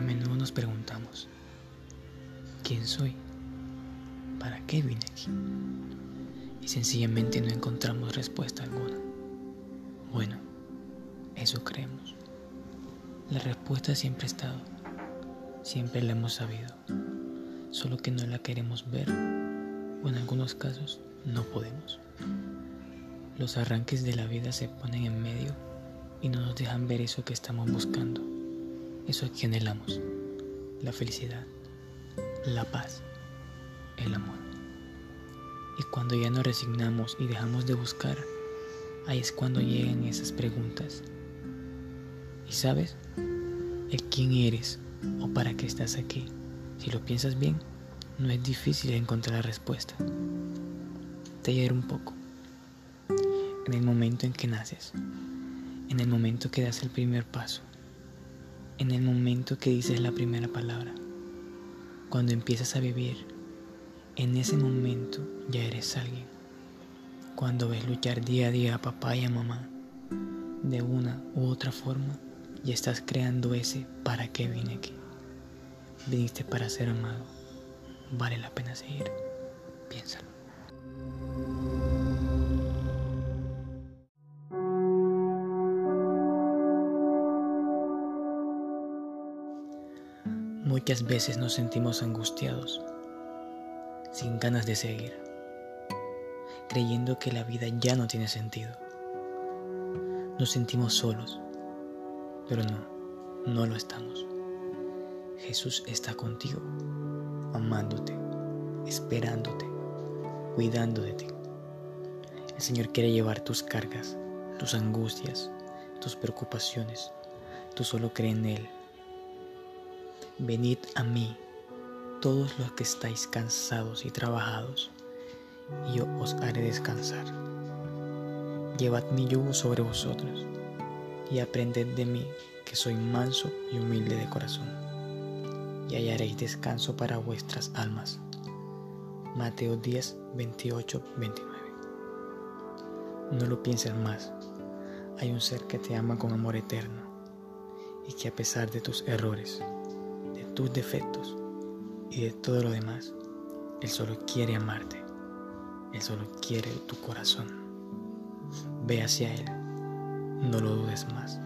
nos preguntamos, ¿quién soy? ¿Para qué vine aquí? Y sencillamente no encontramos respuesta alguna. Bueno, eso creemos. La respuesta siempre ha estado, siempre la hemos sabido, solo que no la queremos ver o en algunos casos no podemos. Los arranques de la vida se ponen en medio y no nos dejan ver eso que estamos buscando, eso que anhelamos, la felicidad, la paz, el amor. Y cuando ya nos resignamos y dejamos de buscar, ahí es cuando llegan esas preguntas. ¿Y sabes? El quién eres o para qué estás aquí. Si lo piensas bien, no es difícil encontrar la respuesta. Te ayudaré un poco. En el momento en que naces, en el momento que das el primer paso, en el momento que dices la primera palabra, cuando empiezas a vivir, en ese momento ya eres alguien. Cuando ves luchar día a día a papá y a mamá, de una u otra forma, ya estás creando ese para qué vine aquí. Viniste para ser amado. Vale la pena seguir. Piénsalo. Muchas veces nos sentimos angustiados sin ganas de seguir, creyendo que la vida ya no tiene sentido. Nos sentimos solos, pero no, no lo estamos. Jesús está contigo, amándote, esperándote, cuidando de ti. El Señor quiere llevar tus cargas, tus angustias, tus preocupaciones. Tú solo cree en Él. Venid a mí todos los que estáis cansados y trabajados, y yo os haré descansar. Llevad mi yugo sobre vosotros, y aprended de mí, que soy manso y humilde de corazón, y hallaréis descanso para vuestras almas. Mateo 10, 28, 29. No lo pienses más, hay un ser que te ama con amor eterno, y que a pesar de tus errores, tus defectos, y de todo lo demás, Él solo quiere amarte. Él solo quiere tu corazón. Ve hacia Él. No lo dudes más.